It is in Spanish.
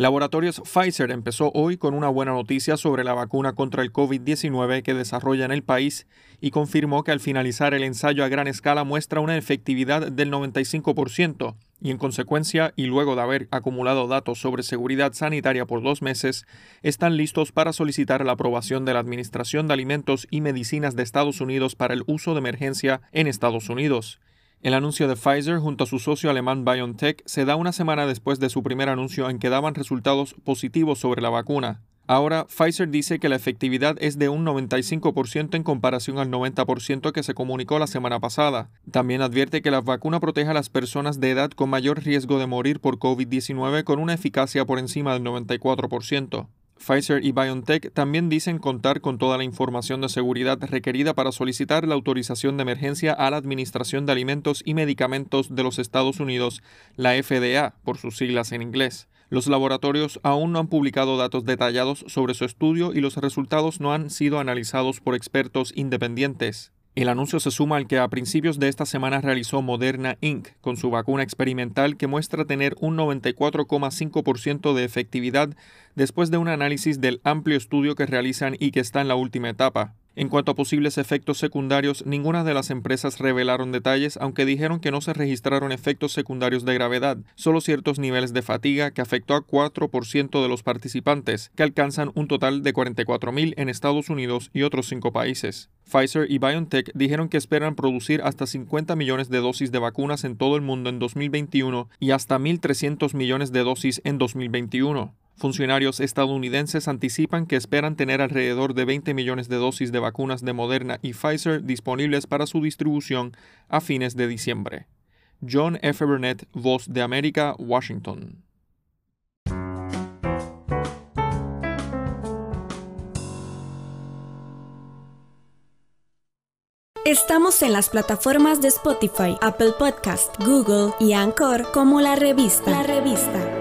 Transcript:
Laboratorios Pfizer empezó hoy con una buena noticia sobre la vacuna contra el COVID-19 que desarrolla en el país y confirmó que al finalizar el ensayo a gran escala muestra una efectividad del 95% y en consecuencia, y luego de haber acumulado datos sobre seguridad sanitaria por dos meses, están listos para solicitar la aprobación de la Administración de Alimentos y Medicinas de Estados Unidos para el uso de emergencia en Estados Unidos. El anuncio de Pfizer junto a su socio alemán BioNTech se da una semana después de su primer anuncio en que daban resultados positivos sobre la vacuna. Ahora, Pfizer dice que la efectividad es de un 95% en comparación al 90% que se comunicó la semana pasada. También advierte que la vacuna protege a las personas de edad con mayor riesgo de morir por COVID-19 con una eficacia por encima del 94%. Pfizer y BioNTech también dicen contar con toda la información de seguridad requerida para solicitar la autorización de emergencia a la Administración de Alimentos y Medicamentos de los Estados Unidos, la FDA, por sus siglas en inglés. Los laboratorios aún no han publicado datos detallados sobre su estudio y los resultados no han sido analizados por expertos independientes. El anuncio se suma al que a principios de esta semana realizó Moderna Inc. con su vacuna experimental que muestra tener un 94,5% de efectividad después de un análisis del amplio estudio que realizan y que está en la última etapa. En cuanto a posibles efectos secundarios, ninguna de las empresas revelaron detalles, aunque dijeron que no se registraron efectos secundarios de gravedad, solo ciertos niveles de fatiga que afectó a 4% de los participantes, que alcanzan un total de 44.000 en Estados Unidos y otros cinco países. Pfizer y BioNTech dijeron que esperan producir hasta 50 millones de dosis de vacunas en todo el mundo en 2021 y hasta 1.300 millones de dosis en 2021. Funcionarios estadounidenses anticipan que esperan tener alrededor de 20 millones de dosis de vacunas de Moderna y Pfizer disponibles para su distribución a fines de diciembre. John F. Burnett, Voz de América, Washington. Estamos en las plataformas de Spotify, Apple Podcast, Google y Anchor como la revista. La revista.